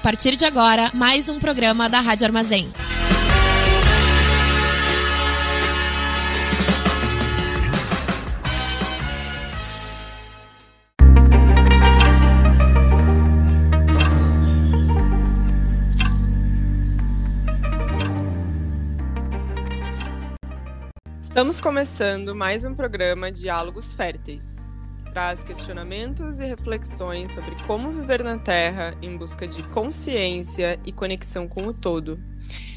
partir de agora mais um programa da Rádio Armazém. Estamos começando mais um programa Diálogos Férteis, traz questionamentos e reflexões sobre como viver na Terra em busca de consciência e conexão com o todo.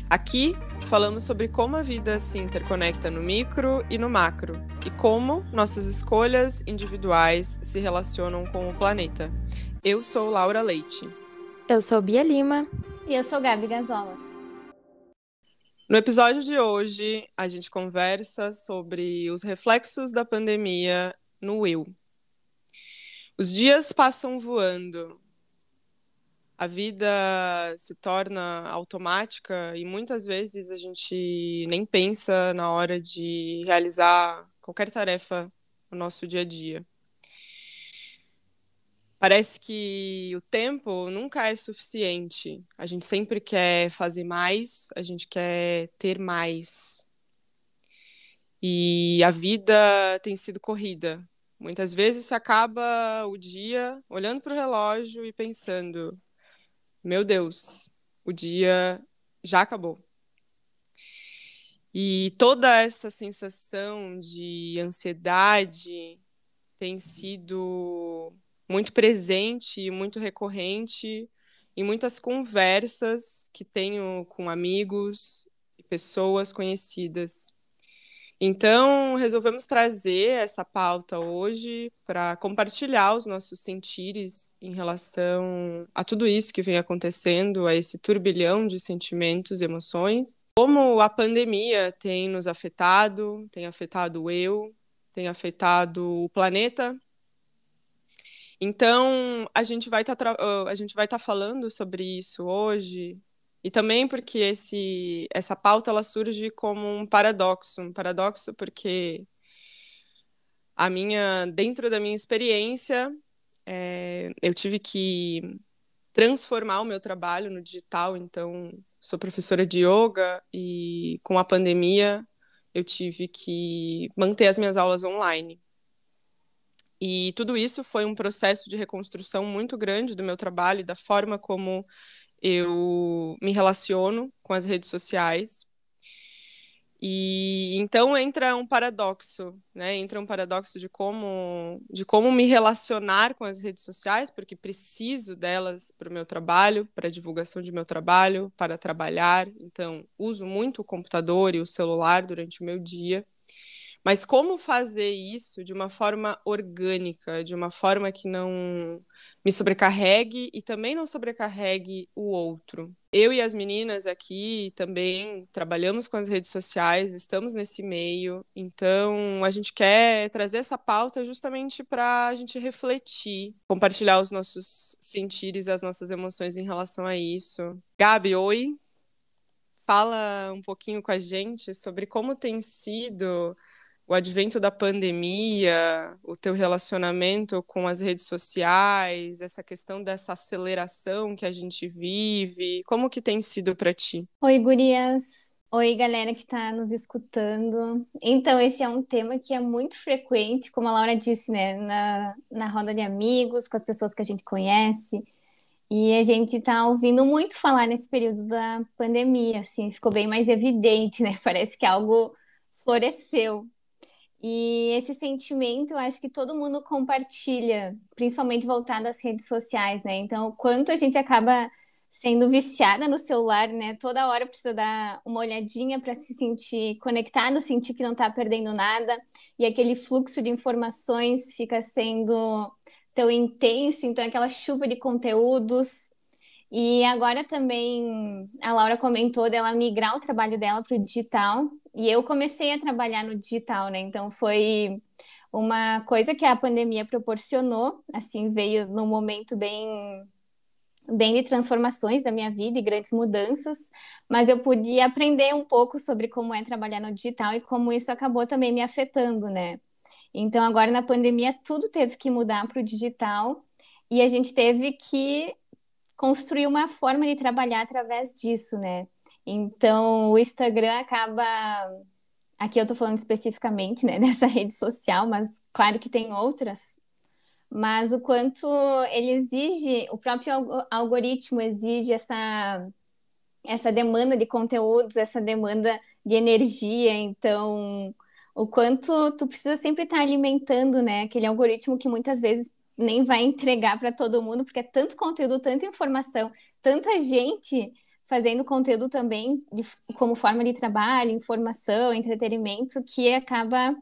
Aqui falamos sobre como a vida se interconecta no micro e no macro e como nossas escolhas individuais se relacionam com o planeta. Eu sou Laura Leite. Eu sou Bia Lima. E eu sou Gabi Gazola. No episódio de hoje, a gente conversa sobre os reflexos da pandemia no eu. Os dias passam voando. A vida se torna automática e muitas vezes a gente nem pensa na hora de realizar qualquer tarefa no nosso dia a dia. Parece que o tempo nunca é suficiente. A gente sempre quer fazer mais, a gente quer ter mais. E a vida tem sido corrida. Muitas vezes você acaba o dia olhando para o relógio e pensando: meu Deus, o dia já acabou. E toda essa sensação de ansiedade tem sido muito presente e muito recorrente em muitas conversas que tenho com amigos e pessoas conhecidas. Então, resolvemos trazer essa pauta hoje para compartilhar os nossos sentires em relação a tudo isso que vem acontecendo, a esse turbilhão de sentimentos e emoções. Como a pandemia tem nos afetado, tem afetado eu, tem afetado o planeta então, a gente vai tá estar a gente vai estar tá falando sobre isso hoje, e também porque esse essa pauta ela surge como um paradoxo, um paradoxo porque a minha dentro da minha experiência, é, eu tive que transformar o meu trabalho no digital, então sou professora de yoga e com a pandemia eu tive que manter as minhas aulas online. E tudo isso foi um processo de reconstrução muito grande do meu trabalho, da forma como eu me relaciono com as redes sociais. E então entra um paradoxo, né? Entra um paradoxo de como de como me relacionar com as redes sociais, porque preciso delas para o meu trabalho, para a divulgação de meu trabalho, para trabalhar. Então, uso muito o computador e o celular durante o meu dia. Mas como fazer isso de uma forma orgânica, de uma forma que não me sobrecarregue e também não sobrecarregue o outro? Eu e as meninas aqui também trabalhamos com as redes sociais, estamos nesse meio, então a gente quer trazer essa pauta justamente para a gente refletir, compartilhar os nossos sentires, as nossas emoções em relação a isso. Gabi, oi. Fala um pouquinho com a gente sobre como tem sido o advento da pandemia, o teu relacionamento com as redes sociais, essa questão dessa aceleração que a gente vive, como que tem sido para ti? Oi, gurias. Oi, galera que está nos escutando. Então, esse é um tema que é muito frequente, como a Laura disse, né, na, na roda de amigos, com as pessoas que a gente conhece. E a gente está ouvindo muito falar nesse período da pandemia, assim, ficou bem mais evidente, né? Parece que algo floresceu e esse sentimento, eu acho que todo mundo compartilha, principalmente voltado às redes sociais, né? Então, quanto a gente acaba sendo viciada no celular, né? Toda hora precisa dar uma olhadinha para se sentir conectado, sentir que não está perdendo nada, e aquele fluxo de informações fica sendo tão intenso, então aquela chuva de conteúdos. E agora também a Laura comentou dela migrar o trabalho dela para o digital, e eu comecei a trabalhar no digital, né? Então foi uma coisa que a pandemia proporcionou, assim, veio num momento bem bem de transformações da minha vida e grandes mudanças, mas eu pude aprender um pouco sobre como é trabalhar no digital e como isso acabou também me afetando, né? Então agora na pandemia tudo teve que mudar para o digital e a gente teve que construir uma forma de trabalhar através disso, né? Então, o Instagram acaba. Aqui eu estou falando especificamente né, dessa rede social, mas claro que tem outras. Mas o quanto ele exige, o próprio algoritmo exige essa, essa demanda de conteúdos, essa demanda de energia. Então, o quanto tu precisa sempre estar alimentando, né? Aquele algoritmo que muitas vezes nem vai entregar para todo mundo, porque é tanto conteúdo, tanta informação, tanta gente fazendo conteúdo também de, como forma de trabalho, informação, entretenimento, que acaba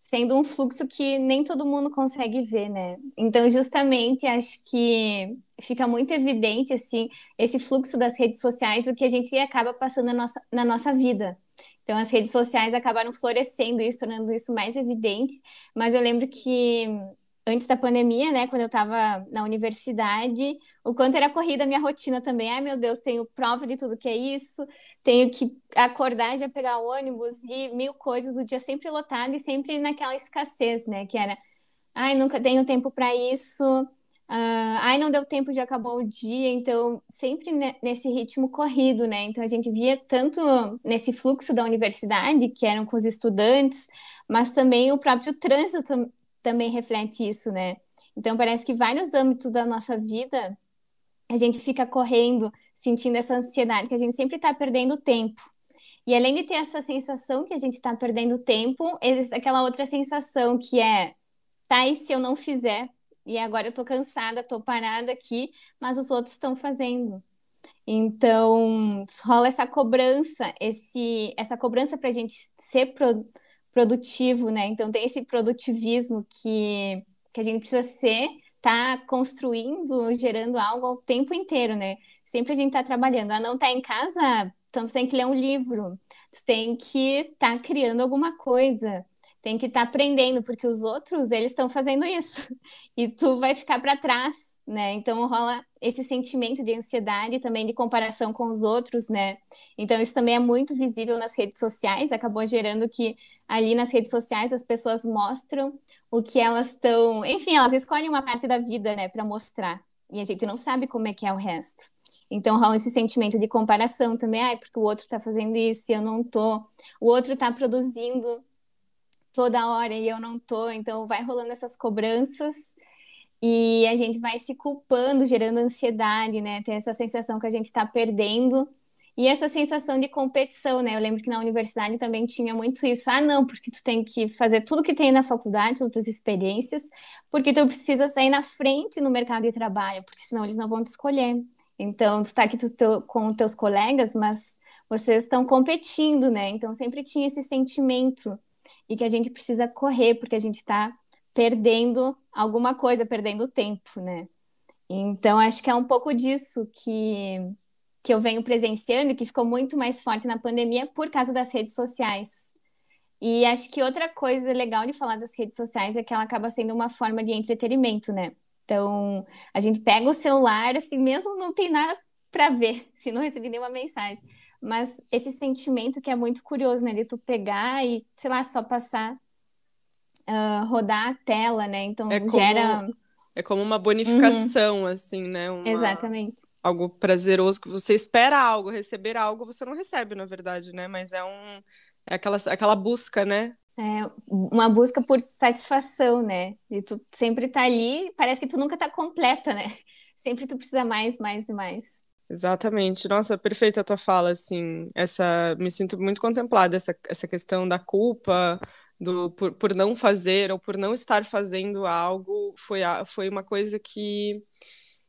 sendo um fluxo que nem todo mundo consegue ver, né? Então, justamente, acho que fica muito evidente, assim, esse fluxo das redes sociais, o que a gente acaba passando na nossa, na nossa vida. Então, as redes sociais acabaram florescendo isso, tornando isso mais evidente, mas eu lembro que antes da pandemia, né, quando eu estava na universidade, o quanto era corrida a minha rotina também. Ai, meu Deus, tenho prova de tudo que é isso, tenho que acordar já pegar ônibus e mil coisas, o dia sempre lotado e sempre naquela escassez, né, que era, ai, nunca tenho tempo para isso. Uh, ai, não deu tempo, já acabou o dia, então sempre nesse ritmo corrido, né? Então a gente via tanto nesse fluxo da universidade, que eram com os estudantes, mas também o próprio trânsito também reflete isso, né? Então parece que vários âmbitos da nossa vida a gente fica correndo, sentindo essa ansiedade, que a gente sempre está perdendo tempo. E além de ter essa sensação que a gente está perdendo tempo, existe aquela outra sensação que é, tá, e se eu não fizer? E agora eu tô cansada, tô parada aqui, mas os outros estão fazendo. Então, rola essa cobrança, esse, essa cobrança para a gente ser pro, produtivo, né? Então tem esse produtivismo que, que a gente precisa ser, tá construindo, gerando algo o tempo inteiro, né? Sempre a gente tá trabalhando. Ah, não tá em casa, então tu tem que ler um livro, tu tem que estar tá criando alguma coisa, tem que estar tá aprendendo, porque os outros, eles estão fazendo isso. E tu vai ficar para trás, né? Então rola esse sentimento de ansiedade também de comparação com os outros, né? Então isso também é muito visível nas redes sociais, acabou gerando que ali nas redes sociais as pessoas mostram o que elas estão. Enfim, elas escolhem uma parte da vida, né, para mostrar. E a gente não sabe como é que é o resto. Então rola esse sentimento de comparação também, ai, porque o outro está fazendo isso e eu não tô. O outro está produzindo toda hora e eu não tô. Então vai rolando essas cobranças e a gente vai se culpando, gerando ansiedade, né? Tem essa sensação que a gente está perdendo e essa sensação de competição, né? Eu lembro que na universidade também tinha muito isso. Ah, não, porque tu tem que fazer tudo que tem na faculdade, todas as experiências, porque tu precisa sair na frente no mercado de trabalho, porque senão eles não vão te escolher. Então, tu tá aqui tu, tu, com teus colegas, mas vocês estão competindo, né? Então, sempre tinha esse sentimento e que a gente precisa correr, porque a gente está perdendo alguma coisa, perdendo tempo, né? Então, acho que é um pouco disso que que eu venho presenciando, que ficou muito mais forte na pandemia por causa das redes sociais. E acho que outra coisa legal de falar das redes sociais é que ela acaba sendo uma forma de entretenimento, né? Então, a gente pega o celular, assim, mesmo não tem nada para ver, se não receber nenhuma mensagem. Mas esse sentimento que é muito curioso, né? De tu pegar e, sei lá, só passar, uh, rodar a tela, né? Então, é gera. Como, é como uma bonificação, uhum. assim, né? Uma... Exatamente algo prazeroso, que você espera algo, receber algo, você não recebe, na verdade, né? Mas é um é aquela, aquela busca, né? É uma busca por satisfação, né? E tu sempre tá ali, parece que tu nunca tá completa, né? Sempre tu precisa mais, mais e mais. Exatamente. Nossa, perfeita a tua fala, assim. Essa, me sinto muito contemplada essa, essa questão da culpa, do por, por não fazer ou por não estar fazendo algo, foi, foi uma coisa que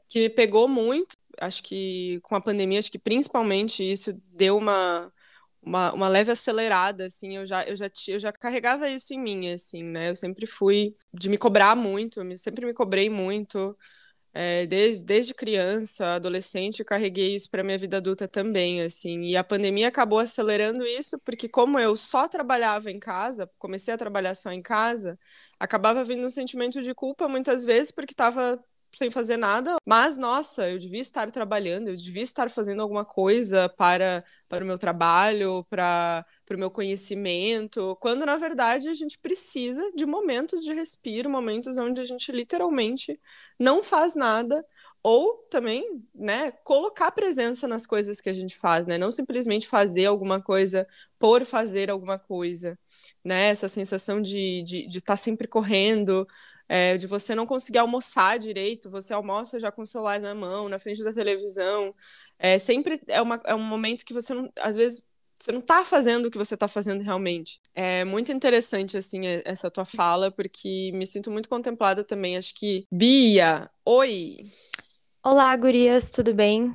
que me pegou muito acho que com a pandemia, acho que principalmente isso deu uma, uma, uma leve acelerada, assim, eu já, eu, já, eu já carregava isso em mim, assim, né, eu sempre fui de me cobrar muito, eu sempre me cobrei muito, é, desde, desde criança, adolescente, carreguei isso para minha vida adulta também, assim, e a pandemia acabou acelerando isso, porque como eu só trabalhava em casa, comecei a trabalhar só em casa, acabava vindo um sentimento de culpa muitas vezes, porque estava sem fazer nada, mas nossa, eu devia estar trabalhando, eu devia estar fazendo alguma coisa para, para o meu trabalho, para, para o meu conhecimento, quando na verdade a gente precisa de momentos de respiro, momentos onde a gente literalmente não faz nada ou também, né, colocar presença nas coisas que a gente faz, né? Não simplesmente fazer alguma coisa por fazer alguma coisa, né? Essa sensação de estar de, de tá sempre correndo, é, de você não conseguir almoçar direito, você almoça já com o celular na mão, na frente da televisão. É, sempre é, uma, é um momento que você não, às vezes, você não está fazendo o que você está fazendo realmente. É muito interessante, assim, essa tua fala, porque me sinto muito contemplada também. Acho que. Bia, oi! Olá, gurias, tudo bem?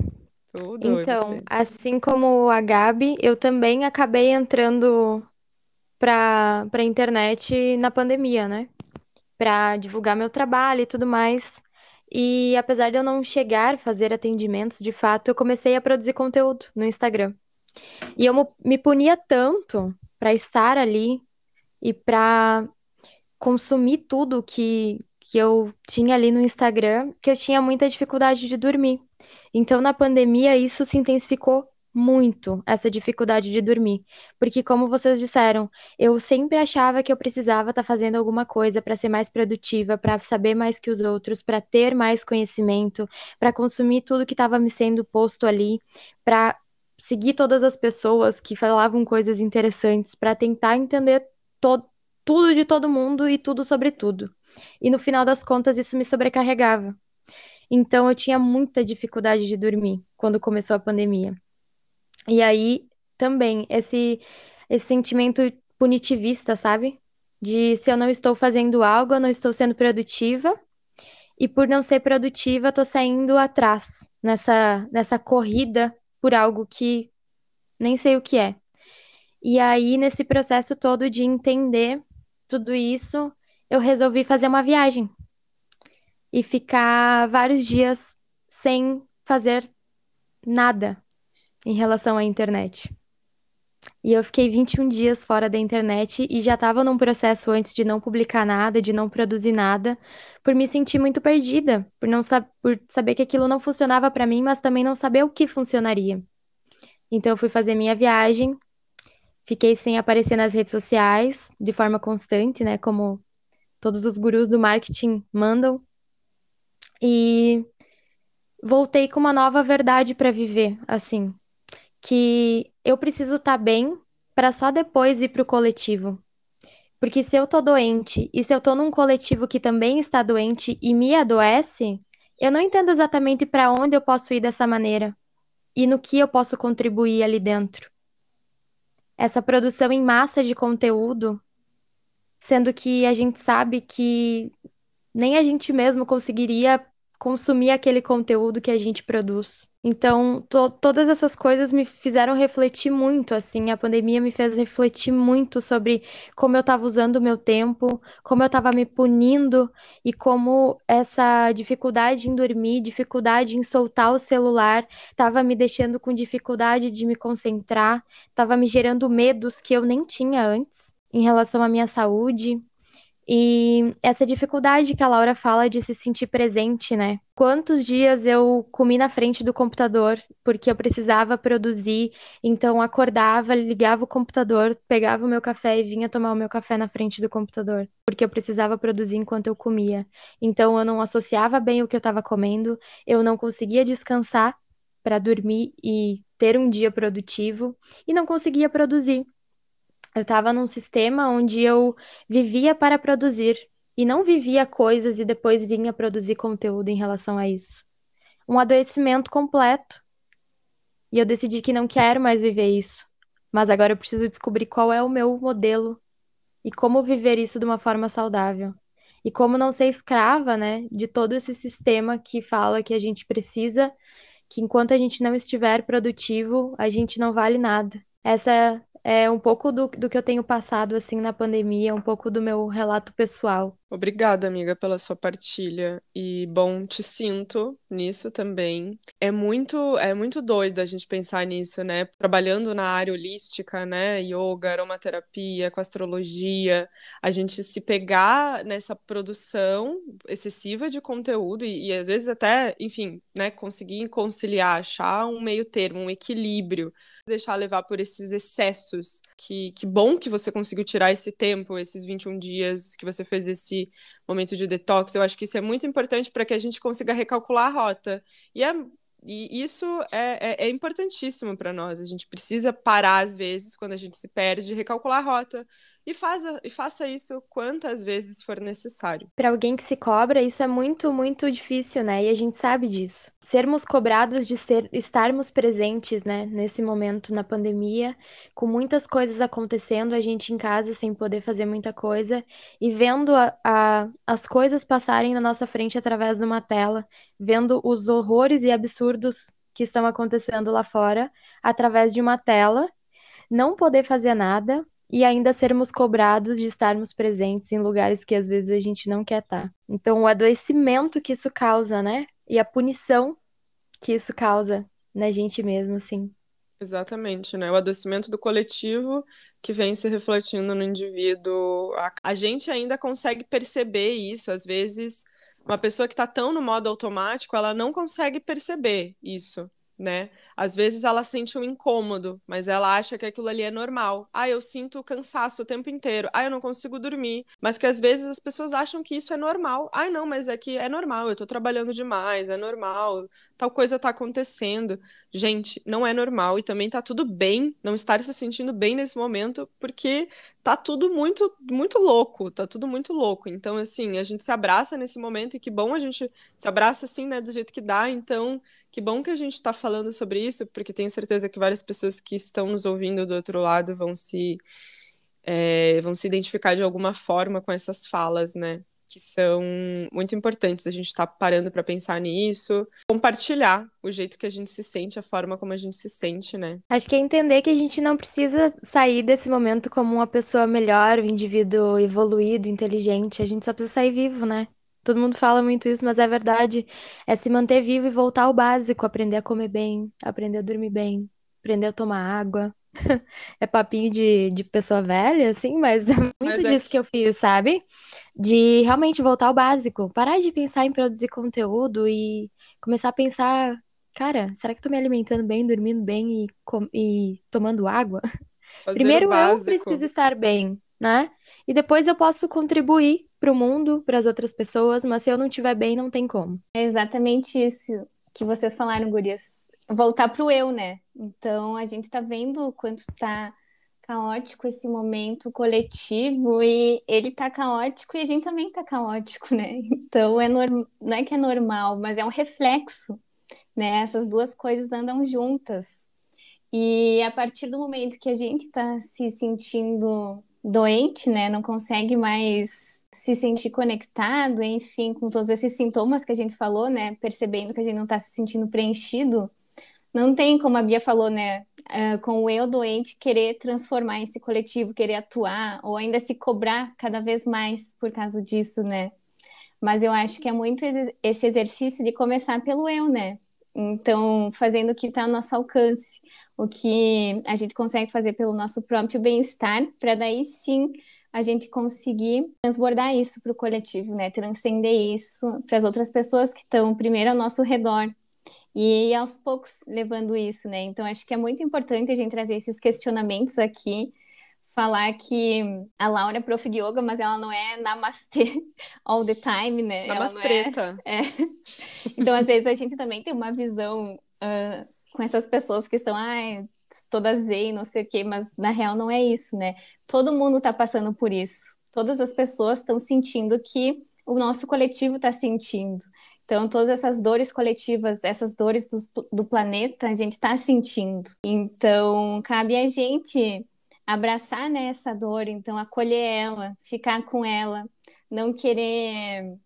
Tudo, Então, assim como a Gabi, eu também acabei entrando para para internet na pandemia, né? Para divulgar meu trabalho e tudo mais. E apesar de eu não chegar a fazer atendimentos, de fato, eu comecei a produzir conteúdo no Instagram. E eu me punia tanto para estar ali e para consumir tudo que que eu tinha ali no Instagram, que eu tinha muita dificuldade de dormir. Então, na pandemia, isso se intensificou muito, essa dificuldade de dormir. Porque, como vocês disseram, eu sempre achava que eu precisava estar tá fazendo alguma coisa para ser mais produtiva, para saber mais que os outros, para ter mais conhecimento, para consumir tudo que estava me sendo posto ali, para seguir todas as pessoas que falavam coisas interessantes, para tentar entender tudo de todo mundo e tudo sobre tudo. E no final das contas, isso me sobrecarregava. Então, eu tinha muita dificuldade de dormir quando começou a pandemia. E aí, também, esse, esse sentimento punitivista, sabe? De se eu não estou fazendo algo, eu não estou sendo produtiva. E por não ser produtiva, estou saindo atrás nessa, nessa corrida por algo que nem sei o que é. E aí, nesse processo todo de entender tudo isso, eu resolvi fazer uma viagem e ficar vários dias sem fazer nada em relação à internet. E eu fiquei 21 dias fora da internet e já estava num processo antes de não publicar nada, de não produzir nada, por me sentir muito perdida, por não por saber que aquilo não funcionava para mim, mas também não saber o que funcionaria. Então eu fui fazer minha viagem, fiquei sem aparecer nas redes sociais de forma constante, né, como todos os gurus do marketing mandam. E voltei com uma nova verdade para viver, assim, que eu preciso estar tá bem para só depois ir para o coletivo. Porque se eu tô doente e se eu tô num coletivo que também está doente e me adoece, eu não entendo exatamente para onde eu posso ir dessa maneira e no que eu posso contribuir ali dentro. Essa produção em massa de conteúdo sendo que a gente sabe que nem a gente mesmo conseguiria consumir aquele conteúdo que a gente produz. Então, to todas essas coisas me fizeram refletir muito, assim, a pandemia me fez refletir muito sobre como eu estava usando o meu tempo, como eu estava me punindo e como essa dificuldade em dormir, dificuldade em soltar o celular, estava me deixando com dificuldade de me concentrar, estava me gerando medos que eu nem tinha antes em relação à minha saúde. E essa dificuldade que a Laura fala de se sentir presente, né? Quantos dias eu comi na frente do computador porque eu precisava produzir, então acordava, ligava o computador, pegava o meu café e vinha tomar o meu café na frente do computador, porque eu precisava produzir enquanto eu comia. Então eu não associava bem o que eu estava comendo, eu não conseguia descansar para dormir e ter um dia produtivo e não conseguia produzir eu estava num sistema onde eu vivia para produzir e não vivia coisas e depois vinha produzir conteúdo em relação a isso. Um adoecimento completo. E eu decidi que não quero mais viver isso. Mas agora eu preciso descobrir qual é o meu modelo e como viver isso de uma forma saudável. E como não ser escrava, né, de todo esse sistema que fala que a gente precisa, que enquanto a gente não estiver produtivo, a gente não vale nada. Essa é um pouco do, do que eu tenho passado assim na pandemia, um pouco do meu relato pessoal. Obrigada, amiga, pela sua partilha. E bom, te sinto nisso também. É muito, é muito doido a gente pensar nisso, né? Trabalhando na área holística, né? Yoga, aromaterapia, com astrologia, a gente se pegar nessa produção excessiva de conteúdo e, e às vezes até, enfim, né, conseguir conciliar, achar um meio termo, um equilíbrio deixar levar por esses excessos. Que, que bom que você conseguiu tirar esse tempo, esses 21 dias, que você fez esse momento de detox. Eu acho que isso é muito importante para que a gente consiga recalcular a rota. E, é, e isso é, é, é importantíssimo para nós. A gente precisa parar, às vezes, quando a gente se perde, recalcular a rota e, e faça isso quantas vezes for necessário. Para alguém que se cobra, isso é muito, muito difícil, né? E a gente sabe disso. Sermos cobrados de ser, estarmos presentes, né, nesse momento na pandemia, com muitas coisas acontecendo, a gente em casa sem poder fazer muita coisa e vendo a, a, as coisas passarem na nossa frente através de uma tela, vendo os horrores e absurdos que estão acontecendo lá fora através de uma tela, não poder fazer nada, e ainda sermos cobrados de estarmos presentes em lugares que às vezes a gente não quer estar. Então, o adoecimento que isso causa, né? E a punição que isso causa na gente mesmo, assim. Exatamente, né? O adoecimento do coletivo que vem se refletindo no indivíduo. A gente ainda consegue perceber isso, às vezes. Uma pessoa que está tão no modo automático, ela não consegue perceber isso, né? Às vezes ela sente um incômodo, mas ela acha que aquilo ali é normal. Ah, eu sinto cansaço o tempo inteiro. Ah, eu não consigo dormir. Mas que às vezes as pessoas acham que isso é normal. Ah, não, mas é que é normal, eu tô trabalhando demais, é normal, tal coisa tá acontecendo. Gente, não é normal e também tá tudo bem não estar se sentindo bem nesse momento, porque tá tudo muito, muito louco, tá tudo muito louco. Então, assim, a gente se abraça nesse momento e que bom a gente se abraça assim, né, do jeito que dá. Então, que bom que a gente tá falando sobre isso, porque tenho certeza que várias pessoas que estão nos ouvindo do outro lado vão se, é, vão se identificar de alguma forma com essas falas, né? Que são muito importantes. A gente está parando para pensar nisso, compartilhar o jeito que a gente se sente, a forma como a gente se sente, né? Acho que é entender que a gente não precisa sair desse momento como uma pessoa melhor, um indivíduo evoluído, inteligente. A gente só precisa sair vivo, né? Todo mundo fala muito isso, mas é verdade. É se manter vivo e voltar ao básico, aprender a comer bem, aprender a dormir bem, aprender a tomar água. É papinho de, de pessoa velha, assim, mas é muito Mas é disso que eu fiz, sabe? De realmente voltar ao básico. Parar de pensar em produzir conteúdo e começar a pensar, cara, será que eu tô me alimentando bem, dormindo bem e, com- e tomando água? Fazer Primeiro eu preciso estar bem, né? E depois eu posso contribuir para o mundo, para as outras pessoas, mas se eu não estiver bem, não tem como. É exatamente isso que vocês falaram, gurias. Voltar pro eu, né? Então, a gente tá vendo o quanto tá caótico esse momento coletivo e ele tá caótico e a gente também tá caótico, né? Então, é norm... não é que é normal, mas é um reflexo, né? Essas duas coisas andam juntas. E a partir do momento que a gente tá se sentindo doente, né? Não consegue mais se sentir conectado, enfim, com todos esses sintomas que a gente falou, né? Percebendo que a gente não está se sentindo preenchido. Não tem, como a Bia falou, né? ah, com o eu doente querer transformar esse coletivo, querer atuar, ou ainda se cobrar cada vez mais por causa disso, né? Mas eu acho que é muito esse exercício de começar pelo eu, né? Então, fazendo o que está ao nosso alcance, o que a gente consegue fazer pelo nosso próprio bem-estar, para daí sim a gente conseguir transbordar isso para o coletivo, né? Transcender isso para as outras pessoas que estão primeiro ao nosso redor. E aos poucos levando isso, né? Então, acho que é muito importante a gente trazer esses questionamentos aqui, falar que a Laura é prof de yoga, mas ela não é namastê all the time, né? Na Ela não é- é. Então, às vezes, a gente também tem uma visão ah, com essas pessoas que estão, ai, toda zen, não sei o quê, mas na real não é isso, né? Todo mundo está passando por isso. Todas as pessoas estão sentindo que o nosso coletivo está sentindo. Então, todas essas dores coletivas, essas dores dos- do, planeta, a gente está sentindo. Então, cabe a gente abraçar, né, essa dor, então acolher ela, ficar com ela, não querer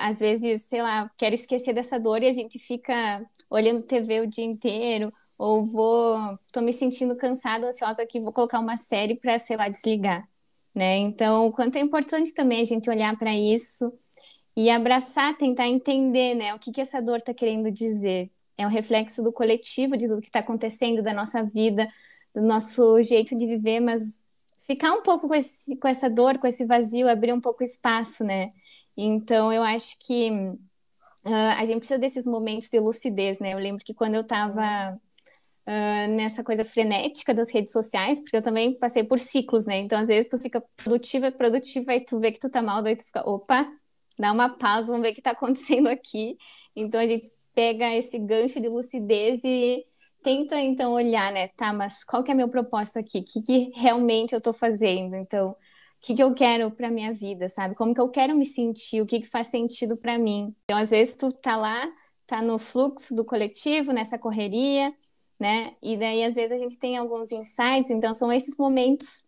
às vezes, sei lá, quero esquecer dessa dor e a gente fica olhando TV o dia inteiro, ou vou, tô me sentindo cansada, ansiosa aqui, vou colocar uma série para, sei lá, desligar, né? Então, o quanto é importante também a gente olhar para isso e abraçar, tentar entender, né, o que que essa dor está querendo dizer. É um reflexo do coletivo, de tudo que está acontecendo, da nossa vida, do nosso jeito de viver, mas ficar um pouco com esse, com essa dor, com esse vazio, abrir um pouco espaço, né? Então, eu acho que ah, a gente precisa desses momentos de lucidez, né? Eu lembro que quando eu estava uh, nessa coisa frenética das redes sociais, porque eu também passei por ciclos, né? Então, às vezes, tu fica produtiva, produtiva, e tu vê que tu tá mal, daí tu fica, opa, dá uma pausa, vamos ver o que tá acontecendo aqui. Então, a gente pega esse gancho de lucidez e tenta, então, olhar, né? Tá, mas qual que é meu propósito aqui? O que, que realmente eu tô fazendo? Então, o que, que eu quero para minha vida, sabe? Como que eu quero me sentir? O que, que faz sentido para mim? Então, às vezes, tu tá lá, tá no fluxo do coletivo, nessa correria, né? E daí, às vezes, a gente tem alguns insights, então são esses momentos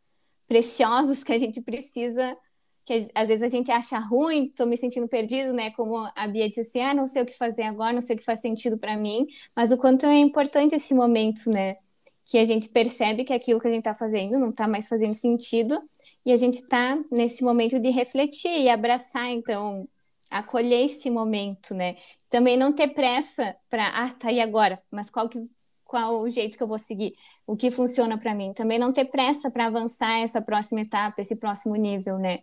preciosos que a gente precisa, que às vezes a gente acha ruim, tô me sentindo perdido, né? Como a Bia disse ah, não sei o que fazer agora, não sei o que faz sentido para mim, mas o quanto é importante esse momento, né? Que a gente percebe que aquilo que a gente tá fazendo não tá mais fazendo sentido, e a gente tá nesse momento de refletir e abraçar, então, acolher esse momento, né? Também não ter pressa para, ah, tá aí agora, mas qual que qual o jeito que eu vou seguir, o que funciona para mim. Também não ter pressa para avançar essa próxima etapa, esse próximo nível, né?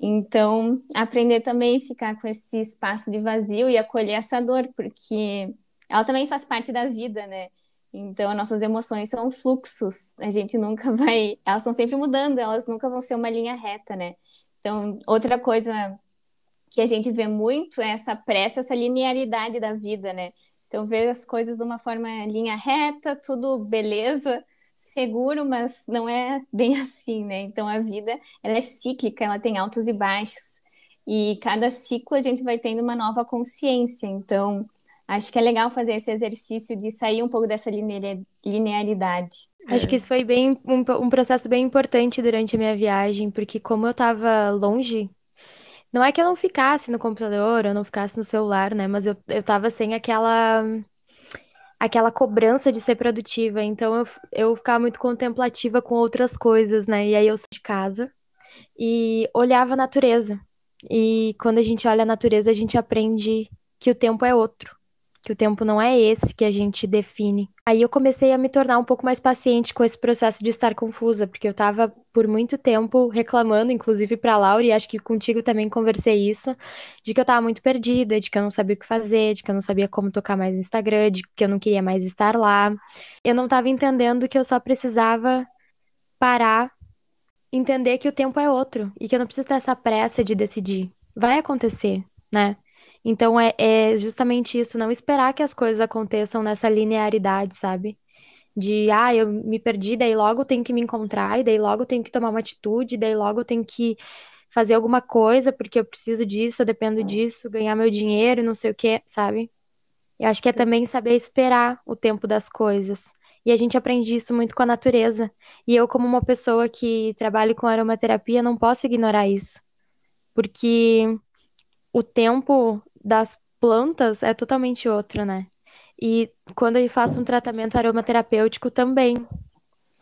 Então, aprender também a ficar com esse espaço de vazio e acolher essa dor, porque ela também faz parte da vida, né? Então, nossas emoções são fluxos. A gente nunca vai. Elas estão sempre mudando, elas nunca vão ser uma linha reta, né? Então, outra coisa que a gente vê muito é essa pressa, essa linearidade da vida, né? Então, ver as coisas de uma forma linha reta, tudo beleza, seguro, mas não é bem assim, né? Então, a vida, ela é cíclica, ela tem altos e baixos. E cada ciclo a gente vai tendo uma nova consciência. Então, acho que é legal fazer esse exercício de sair um pouco dessa linearidade. Acho que isso foi bem um, um processo bem importante durante a minha viagem, porque como eu estava longe não é que eu não ficasse no computador, eu não ficasse no celular, né? Mas eu, eu tava sem aquela aquela cobrança de ser produtiva. Então eu, eu ficava muito contemplativa com outras coisas, né? E aí eu saí de casa e olhava a natureza. E quando a gente olha a natureza, a gente aprende que o tempo é outro que o tempo não é esse que a gente define. Aí eu comecei a me tornar um pouco mais paciente com esse processo de estar confusa, porque eu estava por muito tempo reclamando, inclusive para Laura, e acho que contigo também conversei isso, de que eu estava muito perdida, de que eu não sabia o que fazer, de que eu não sabia como tocar mais no Instagram, de que eu não queria mais estar lá. Eu não estava entendendo que eu só precisava parar, entender que o tempo é outro e que eu não preciso ter essa pressa de decidir. Vai acontecer, né? Então é, é justamente isso, não esperar que as coisas aconteçam nessa linearidade, sabe? De, ah, eu me perdi, daí logo tenho que me encontrar, e daí logo tenho que tomar uma atitude, daí logo tenho que fazer alguma coisa, porque eu preciso disso, eu dependo disso, ganhar meu dinheiro, não sei o que, sabe? Eu acho que é também saber esperar o tempo das coisas. E a gente aprende isso muito com a natureza. E eu, como uma pessoa que trabalha com aromaterapia, não posso ignorar isso. Porque o tempo das plantas é totalmente outro, né? E quando eu faço um tratamento aromaterapêutico também,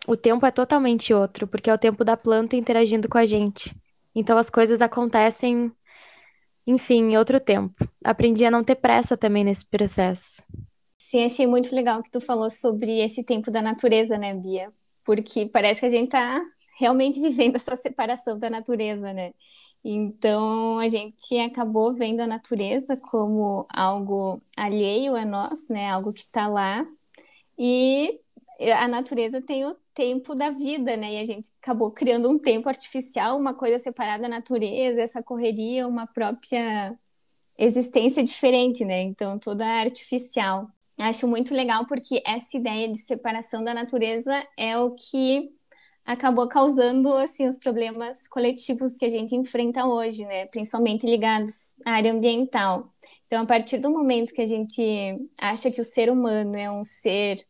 o tempo é totalmente outro, porque é o tempo da planta interagindo com a gente. Então as coisas acontecem, enfim, em outro tempo. Aprendi a não ter pressa também nesse processo. Sim, achei muito legal que tu falou sobre esse tempo da natureza, né, Bia? Porque parece que a gente tá realmente vivendo essa separação da natureza, né? Então, a gente acabou vendo a natureza como algo alheio a nós, né? Algo que está lá. E a natureza tem o tempo da vida, né? E a gente acabou criando um tempo artificial, uma coisa separada da natureza, essa correria, uma própria existência diferente, né? Então, toda artificial. Acho muito legal porque essa ideia de separação da natureza é o que acabou causando assim os problemas coletivos que a gente enfrenta hoje, né? Principalmente ligados à área ambiental. Então, a partir do momento que a gente acha que o ser humano é um ser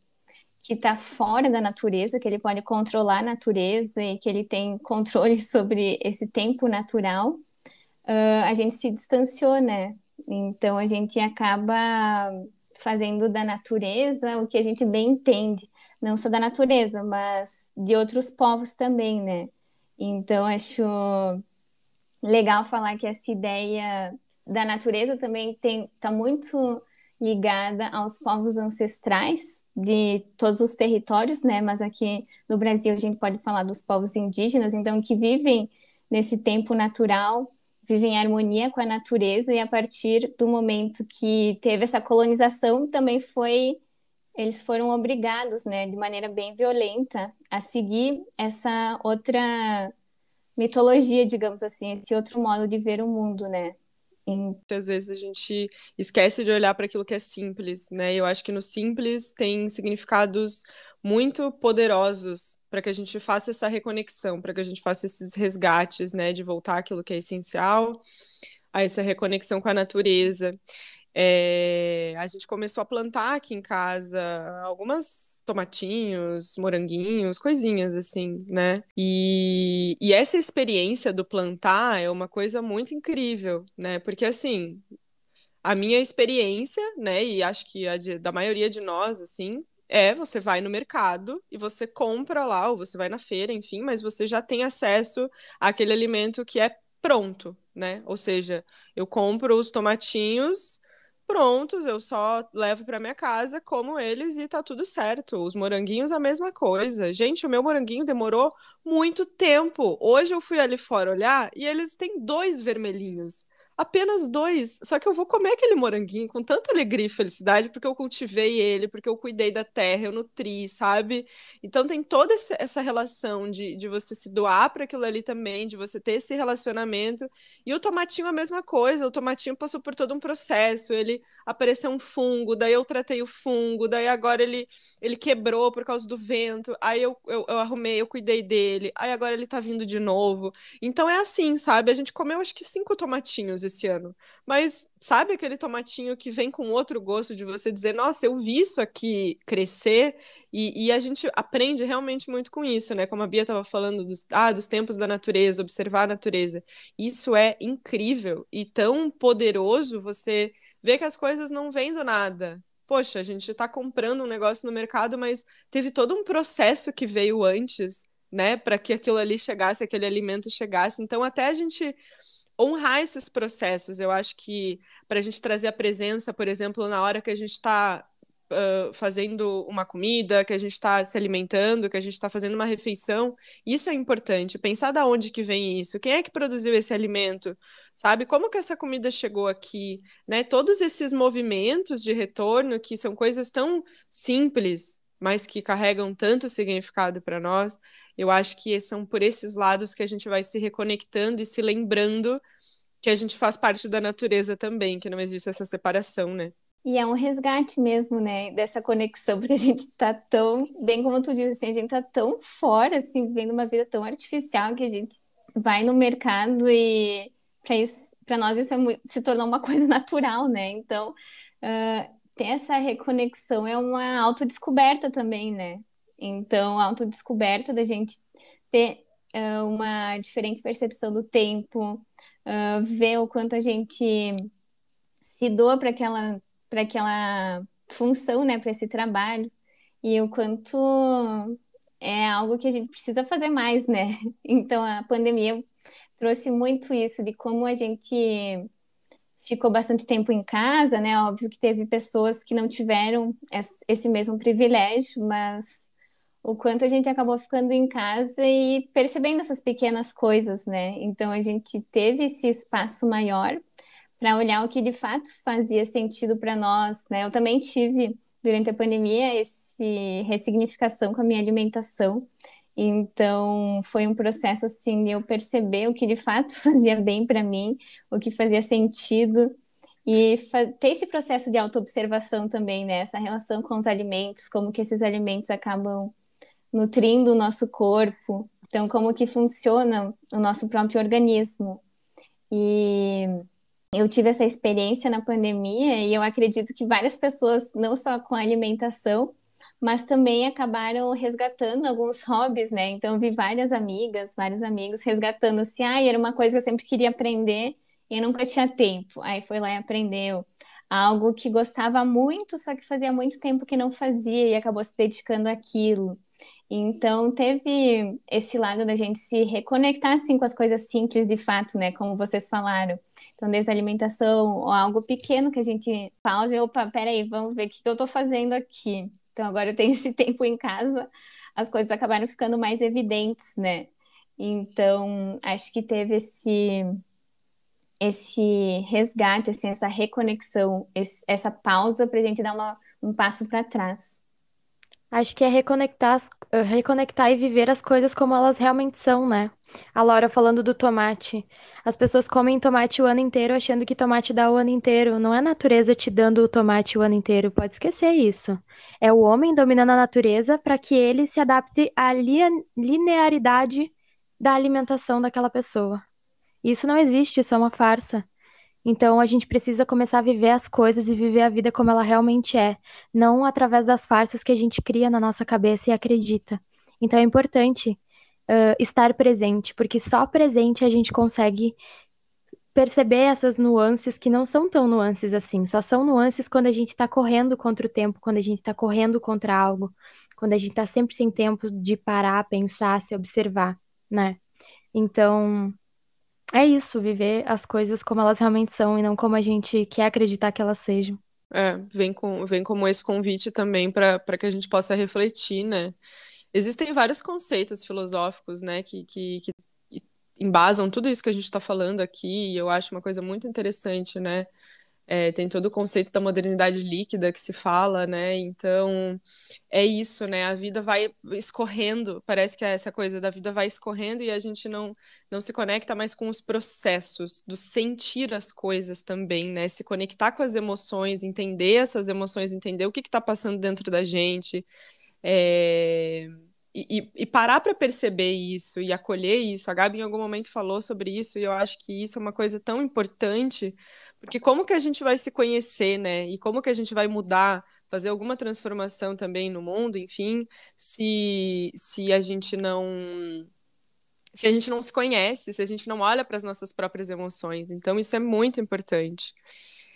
que está fora da natureza, que ele pode controlar a natureza e que ele tem controle sobre esse tempo natural, uh, a gente se distanciou, né? Então, a gente acaba fazendo da natureza o que a gente bem entende não só da natureza, mas de outros povos também, né? Então, acho legal falar que essa ideia da natureza também está muito ligada aos povos ancestrais de todos os territórios, né? Mas aqui no Brasil a gente pode falar dos povos indígenas, então que vivem nesse tempo natural, vivem em harmonia com a natureza e a partir do momento que teve essa colonização também foi eles foram obrigados, né, de maneira bem violenta, a seguir essa outra mitologia, digamos assim, esse outro modo de ver o mundo, né? Muitas vezes a gente esquece de olhar para aquilo que é simples, né? Eu acho que no simples tem significados muito poderosos para que a gente faça essa reconexão, para que a gente faça esses resgates, né? De voltar aquilo que é essencial, a essa reconexão com a natureza. É, a gente começou a plantar aqui em casa algumas tomatinhos, moranguinhos, coisinhas assim, né? E, e essa experiência do plantar é uma coisa muito incrível, né? Porque assim, a minha experiência, né, e acho que a de, da maioria de nós, assim, é você vai no mercado e você compra lá, ou você vai na feira, enfim, mas você já tem acesso àquele alimento que é pronto, né? Ou seja, eu compro os tomatinhos prontos, eu só levo para minha casa, como eles e tá tudo certo. Os moranguinhos a mesma coisa. Gente, o meu moranguinho demorou muito tempo. Hoje eu fui ali fora olhar e eles têm dois vermelhinhos apenas dois. Só que eu vou comer aquele moranguinho com tanta alegria e felicidade porque eu cultivei ele, porque eu cuidei da terra, eu nutri, sabe? Então tem toda essa relação de, de você se doar para aquilo ali também, de você ter esse relacionamento. E o tomatinho a mesma coisa. O tomatinho passou por todo um processo. Ele apareceu um fungo, daí eu tratei o fungo, daí agora ele, ele quebrou por causa do vento. Aí eu, eu, eu arrumei, eu cuidei dele. Aí agora ele tá vindo de novo. Então é assim, sabe? A gente comeu acho que cinco tomatinhos esse ano. Mas sabe aquele tomatinho que vem com outro gosto de você dizer, nossa, eu vi isso aqui crescer, e, e a gente aprende realmente muito com isso, né? Como a Bia estava falando dos, ah, dos tempos da natureza, observar a natureza. Isso é incrível e tão poderoso você ver que as coisas não vêm do nada. Poxa, a gente está comprando um negócio no mercado, mas teve todo um processo que veio antes, né, para que aquilo ali chegasse, aquele alimento chegasse. Então, até a gente honrar esses processos. Eu acho que para a gente trazer a presença, por exemplo, na hora que a gente está uh, fazendo uma comida, que a gente está se alimentando, que a gente está fazendo uma refeição, isso é importante. Pensar da onde que vem isso, quem é que produziu esse alimento, sabe? Como que essa comida chegou aqui, né? Todos esses movimentos de retorno que são coisas tão simples, mas que carregam tanto significado para nós, eu acho que são por esses lados que a gente vai se reconectando e se lembrando que a gente faz parte da natureza também, que não existe essa separação, né? E é um resgate mesmo, né, dessa conexão, porque a gente tá tão, bem como tu disse, assim, a gente tá tão fora, assim, vivendo uma vida tão artificial que a gente vai no mercado e para nós isso é muito, se tornou uma coisa natural, né? Então, uh, ter essa reconexão é uma autodescoberta também, né? Então, a autodescoberta da gente ter uh, uma diferente percepção do tempo, uh, ver o quanto a gente se doa para aquela, aquela função, né, para esse trabalho, e o quanto é algo que a gente precisa fazer mais, né? Então, a pandemia trouxe muito isso de como a gente ficou bastante tempo em casa, né? Óbvio que teve pessoas que não tiveram esse mesmo privilégio, mas o quanto a gente acabou ficando em casa e percebendo essas pequenas coisas, né? Então a gente teve esse espaço maior para olhar o que de fato fazia sentido para nós, né? Eu também tive durante a pandemia esse ressignificação com a minha alimentação. Então, foi um processo assim de eu perceber o que de fato fazia bem para mim, o que fazia sentido e ter esse processo de autoobservação também, né? Essa relação com os alimentos, como que esses alimentos acabam nutrindo o nosso corpo. Então, como que funciona o nosso próprio organismo. E eu tive essa experiência na pandemia e eu acredito que várias pessoas, não só com a alimentação, mas também acabaram resgatando alguns hobbies, né? Então, vi várias amigas, vários amigos resgatando-se. Ah, era uma coisa que eu sempre queria aprender e nunca tinha tempo. Aí foi lá e aprendeu. Algo que gostava muito, só que fazia muito tempo que não fazia e acabou se dedicando àquilo. Então, teve esse lado da gente se reconectar, assim, com as coisas simples, de fato, né? Como vocês falaram. Então, desde a alimentação, ou algo pequeno que a gente pausa e, opa, peraí, vamos ver o que eu estou fazendo aqui. Então agora eu tenho esse tempo em casa, as coisas acabaram ficando mais evidentes, né? Então, acho que teve esse esse resgate, assim, essa reconexão, esse, essa pausa para a gente dar uma, um passo para trás. Acho que é reconectar, reconectar e viver as coisas como elas realmente são, né? A Laura falando do tomate. As pessoas comem tomate o ano inteiro achando que tomate dá o ano inteiro. Não é a natureza te dando o tomate o ano inteiro. Pode esquecer isso. É o homem dominando a natureza para que ele se adapte à linearidade da alimentação daquela pessoa. Isso não existe, isso é uma farsa. Então a gente precisa começar a viver as coisas e viver a vida como ela realmente é, não através das farsas que a gente cria na nossa cabeça e acredita. Então é importante uh, estar presente, porque só presente a gente consegue perceber essas nuances que não são tão nuances assim, só são nuances quando a gente está correndo contra o tempo, quando a gente está correndo contra algo, quando a gente está sempre sem tempo de parar, pensar, se observar, né? Então, é isso, viver as coisas como elas realmente são e não como a gente quer acreditar que elas sejam. É, vem, com, vem como esse convite também para que a gente possa refletir, né? Existem vários conceitos filosóficos, né, que, que, que embasam tudo isso que a gente está falando aqui, e eu acho uma coisa muito interessante, né? É, tem todo o conceito da modernidade líquida que se fala, né? Então, é isso, né? A vida vai escorrendo, parece que é essa coisa da vida vai escorrendo e a gente não, não se conecta mais com os processos, do sentir as coisas também, né? Se conectar com as emoções, entender essas emoções, entender o que está passando dentro da gente. É e, e, parar para perceber isso e acolher isso. A Gabi em algum momento falou sobre isso e eu acho que isso é uma coisa tão importante, porque como que a gente vai se conhecer, né? E como que a gente vai mudar, fazer alguma transformação também no mundo, enfim, se, se a gente não se a gente não se conhece, se a gente não olha para as nossas próprias emoções. Então isso é muito importante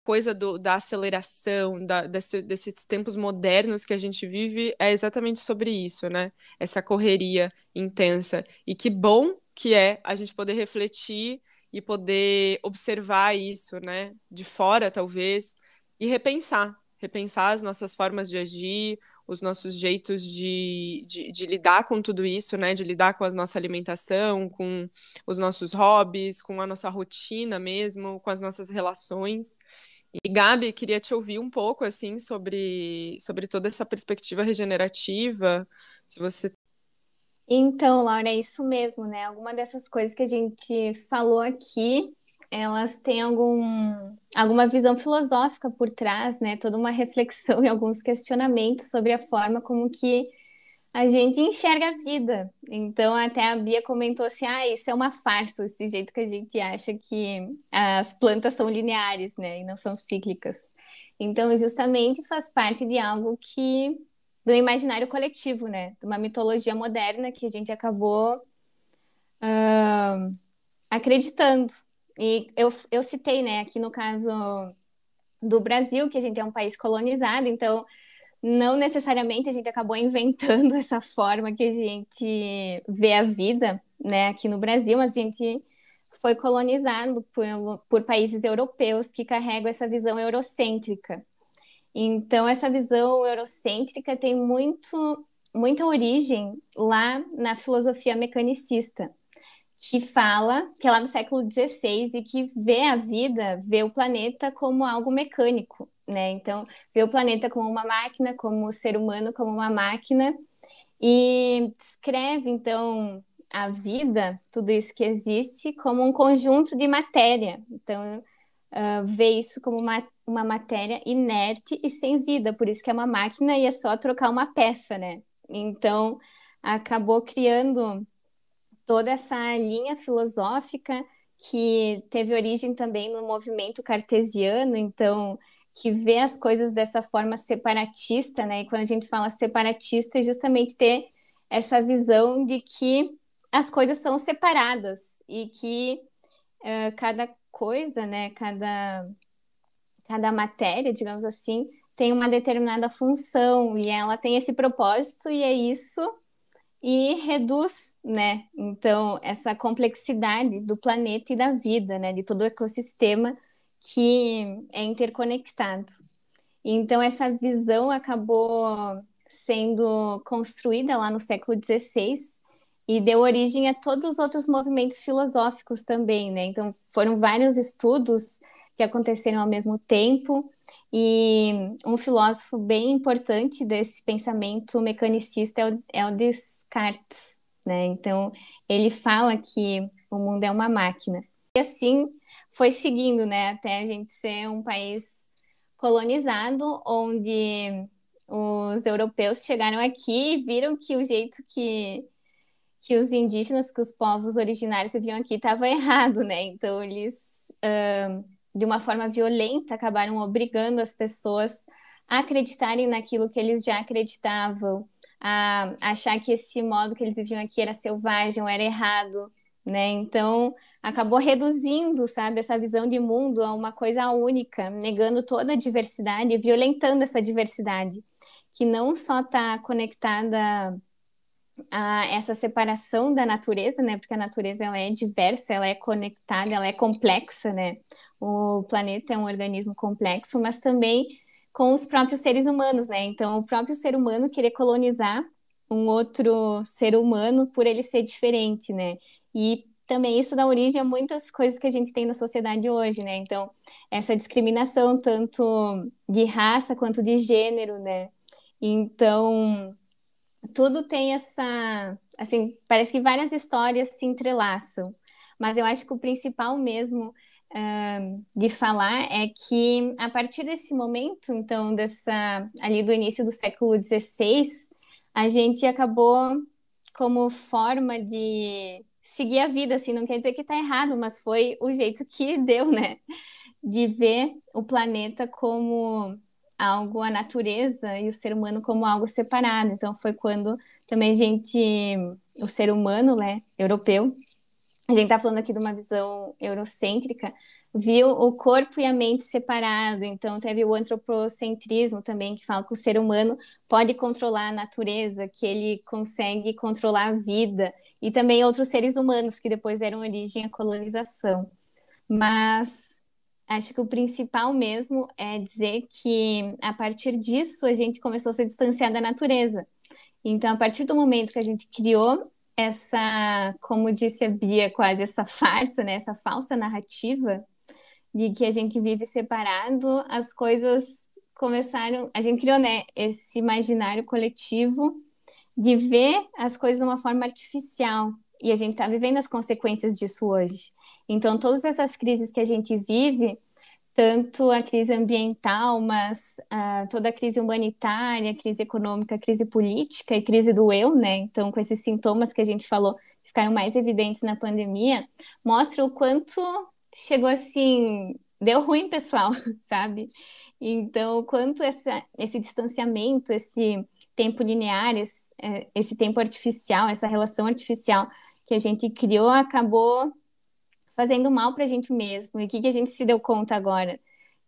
coisa do, da aceleração, da, desse, desses tempos modernos que a gente vive, é exatamente sobre isso, né? Essa correria intensa. E que bom que é a gente poder refletir e poder observar isso, né? De fora, talvez, e repensar. Repensar as nossas formas de agir, os nossos jeitos de, de, de, lidar com tudo isso, né? De lidar com a nossa alimentação, com os nossos hobbies, com a nossa rotina mesmo, com as nossas relações. E Gabi, queria te ouvir um pouco assim sobre, sobre toda essa perspectiva regenerativa, se você Então, Laura, é isso mesmo, né? Alguma dessas coisas que a gente falou aqui, elas têm algum, alguma visão filosófica por trás, né? Toda uma reflexão e alguns questionamentos sobre a forma como que a gente enxerga a vida. Então, até a Bia comentou assim: ah, isso é uma farsa, esse jeito que a gente acha que as plantas são lineares, né, e não são cíclicas. Então, justamente faz parte de algo que. do imaginário coletivo, né, de uma mitologia moderna que a gente acabou uh, acreditando. E eu, eu citei, né, aqui no caso do Brasil, que a gente é um país colonizado, então não necessariamente a gente acabou inventando essa forma que a gente vê a vida, né, aqui no Brasil, mas a gente foi colonizado por, por países europeus que carregam essa visão eurocêntrica. Então, essa visão eurocêntrica tem muito, muita origem lá na filosofia mecanicista, que fala, que é lá no século XVI, e que vê a vida, vê o planeta como algo mecânico né? Então, vê o planeta como uma máquina, como o ser humano como uma máquina, e descreve, então, a vida, tudo isso que existe, como um conjunto de matéria. Então, uh, vê isso como uma, uma matéria inerte e sem vida, por isso que é uma máquina e é só trocar uma peça, né? Então, acabou criando toda essa linha filosófica que teve origem também no movimento cartesiano, então que vê as coisas dessa forma separatista, né? E quando a gente fala separatista, é justamente ter essa visão de que as coisas são separadas e que uh, cada coisa, né? Cada, cada matéria, digamos assim, tem uma determinada função e ela tem esse propósito e é isso e reduz, né? Então, essa complexidade do planeta e da vida, né? De todo o ecossistema que é interconectado. Então, essa visão acabou sendo construída lá no século XVI e deu origem a todos os outros movimentos filosóficos também, né? Então, foram vários estudos que aconteceram ao mesmo tempo. E um filósofo bem importante desse pensamento mecanicista é o, é o Descartes, né? Então, ele fala que o mundo é uma máquina. E assim foi seguindo, né, até a gente ser um país colonizado, onde os europeus chegaram aqui e viram que o jeito que, que os indígenas, que os povos originários viviam aqui estava errado, né? Então eles, uh, de uma forma violenta, acabaram obrigando as pessoas a acreditarem naquilo que eles já acreditavam, a achar que esse modo que eles viviam aqui era selvagem, era errado, né? Então acabou reduzindo, sabe, essa visão de mundo a uma coisa única, negando toda a diversidade, violentando essa diversidade, que não só está conectada a essa separação da natureza, né? Porque a natureza ela é diversa, ela é conectada, ela é complexa, né? O planeta é um organismo complexo, mas também com os próprios seres humanos, né? Então, o próprio ser humano querer colonizar um outro ser humano por ele ser diferente, né? E também isso dá origem a muitas coisas que a gente tem na sociedade hoje, né? Então, essa discriminação tanto de raça quanto de gênero, né? Então, tudo tem essa, assim, parece que várias histórias se entrelaçam, mas eu acho que o principal mesmo uh, de falar é que a partir desse momento, então, dessa, ali do início do século XVI, a gente acabou como forma de seguir a vida, assim, não quer dizer que está errado, mas foi o jeito que deu, né? De ver o planeta como algo, a natureza e o ser humano como algo separado. Então foi quando também a gente, o ser humano, né, europeu, a gente está falando aqui de uma visão eurocêntrica, viu o corpo e a mente separado. Então, teve o antropocentrismo também, que fala que o ser humano pode controlar a natureza, que ele consegue controlar a vida, e também outros seres humanos que depois deram origem à colonização. Mas acho que o principal mesmo é dizer que a partir disso a gente começou a se distanciar da natureza. Então, a partir do momento que a gente criou essa, como disse a Bia, quase essa farsa, né, essa falsa narrativa de que a gente vive separado, as coisas começaram, a gente criou, né, esse imaginário coletivo de ver as coisas de uma forma artificial. E a gente está vivendo as consequências disso hoje. Então, todas essas crises que a gente vive, tanto a crise ambiental, mas uh, toda a crise humanitária, crise econômica, crise política e crise do eu, né? Então, com esses sintomas que a gente falou, ficaram mais evidentes na pandemia, mostra o quanto chegou assim, deu ruim, pessoal, sabe? Então, quanto essa, esse distanciamento, esse tempo linear, esse, é, esse tempo artificial, essa relação artificial que a gente criou, acabou fazendo mal para a gente mesmo. E o que, que a gente se deu conta agora?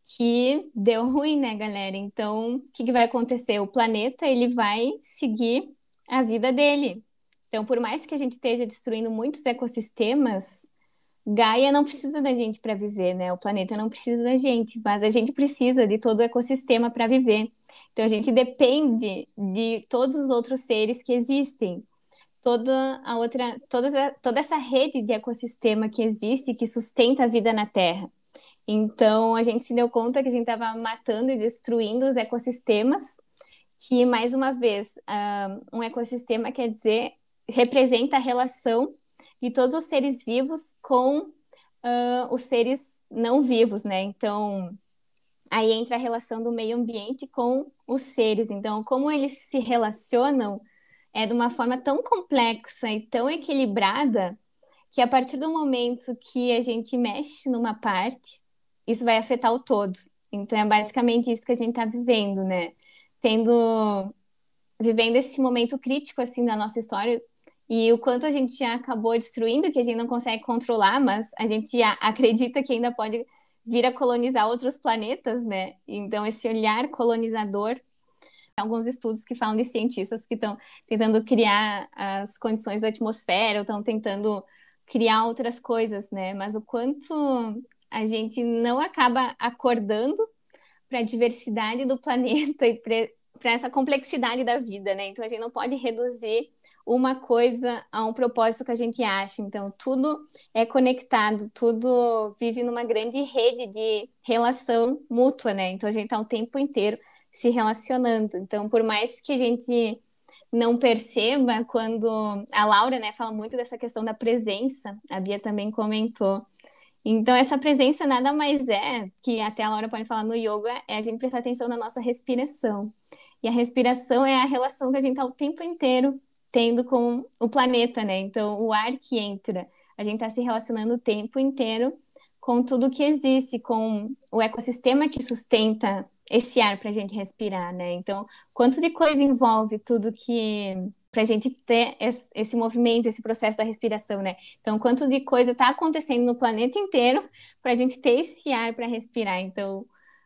Que deu ruim, né, galera? Então, o que, que vai acontecer? O planeta ele vai seguir a vida dele. Então, por mais que a gente esteja destruindo muitos ecossistemas, Gaia não precisa da gente para viver, né? O planeta não precisa da gente, mas a gente precisa de todo o ecossistema para viver. Então a gente depende de todos os outros seres que existem. Toda a outra, toda, toda essa rede de ecossistema que existe que sustenta a vida na Terra. Então a gente se deu conta que a gente estava matando e destruindo os ecossistemas, que mais uma vez um ecossistema quer dizer representa a relação de todos os seres vivos com uh, os seres não vivos, né? Então, aí entra a relação do meio ambiente com os seres. Então, como eles se relacionam é de uma forma tão complexa e tão equilibrada que a partir do momento que a gente mexe numa parte, isso vai afetar o todo. Então, é basicamente isso que a gente está vivendo, né? Tendo vivendo esse momento crítico assim da nossa história, e o quanto a gente já acabou destruindo, que a gente não consegue controlar, mas a gente acredita que ainda pode vir a colonizar outros planetas, né? Então, esse olhar colonizador, alguns estudos que falam de cientistas que estão tentando criar as condições da atmosfera, estão tentando criar outras coisas, né? Mas o quanto a gente não acaba acordando para a diversidade do planeta e para essa complexidade da vida, né? Então, a gente não pode reduzir uma coisa a um propósito que a gente acha. Então, tudo é conectado, tudo vive numa grande rede de relação mútua, né? Então, a gente está o tempo inteiro se relacionando. Então, por mais que a gente não perceba, quando a Laura, né, fala muito dessa questão da presença, a Bia também comentou. Então, essa presença nada mais é, que até a Laura pode falar no yoga, é a gente prestar atenção na nossa respiração. E a respiração é a relação que a gente está o tempo inteiro tendo com o planeta, né? Então, o ar que entra, a gente está se relacionando o tempo inteiro com tudo que existe, com o ecossistema que sustenta esse ar para a gente respirar, né? Então, quanto de coisa envolve tudo que para a gente ter esse movimento, esse processo da respiração, né? Então, quanto de coisa está acontecendo no planeta inteiro para a gente ter esse ar para respirar. Então,